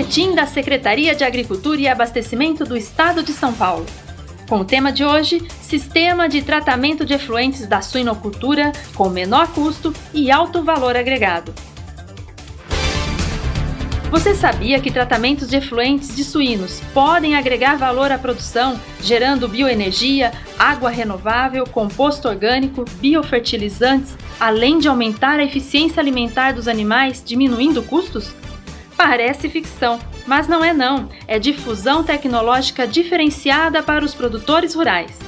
Boletim da Secretaria de Agricultura e Abastecimento do Estado de São Paulo. Com o tema de hoje, Sistema de Tratamento de Efluentes da Suinocultura com menor custo e alto valor agregado. Você sabia que tratamentos de efluentes de suínos podem agregar valor à produção, gerando bioenergia, água renovável, composto orgânico, biofertilizantes, além de aumentar a eficiência alimentar dos animais, diminuindo custos? Parece ficção, mas não é não. É difusão tecnológica diferenciada para os produtores rurais.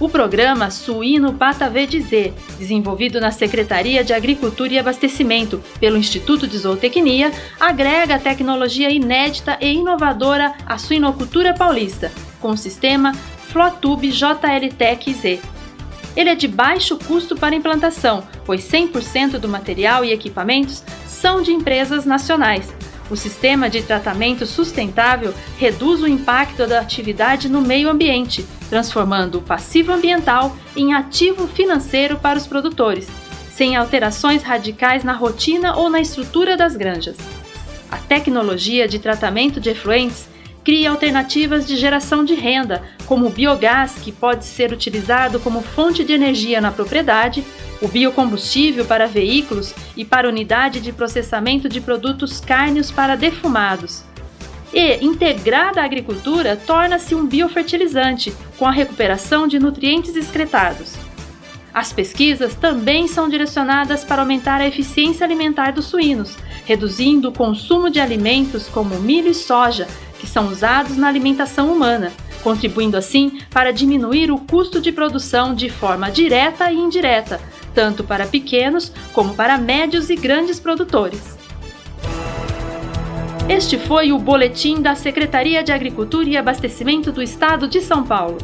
O programa Suíno Verde Z, desenvolvido na Secretaria de Agricultura e Abastecimento pelo Instituto de Zootecnia, agrega tecnologia inédita e inovadora à suinocultura paulista, com o sistema Flotube JLTEC Z. Ele é de baixo custo para implantação, pois 100% do material e equipamentos são de empresas nacionais, o sistema de tratamento sustentável reduz o impacto da atividade no meio ambiente, transformando o passivo ambiental em ativo financeiro para os produtores, sem alterações radicais na rotina ou na estrutura das granjas. A tecnologia de tratamento de efluentes cria alternativas de geração de renda, como o biogás, que pode ser utilizado como fonte de energia na propriedade, o biocombustível para veículos e para unidade de processamento de produtos cárneos para defumados. E, integrada à agricultura, torna-se um biofertilizante, com a recuperação de nutrientes excretados. As pesquisas também são direcionadas para aumentar a eficiência alimentar dos suínos, reduzindo o consumo de alimentos como milho e soja, que são usados na alimentação humana, contribuindo assim para diminuir o custo de produção de forma direta e indireta, tanto para pequenos como para médios e grandes produtores. Este foi o boletim da Secretaria de Agricultura e Abastecimento do Estado de São Paulo.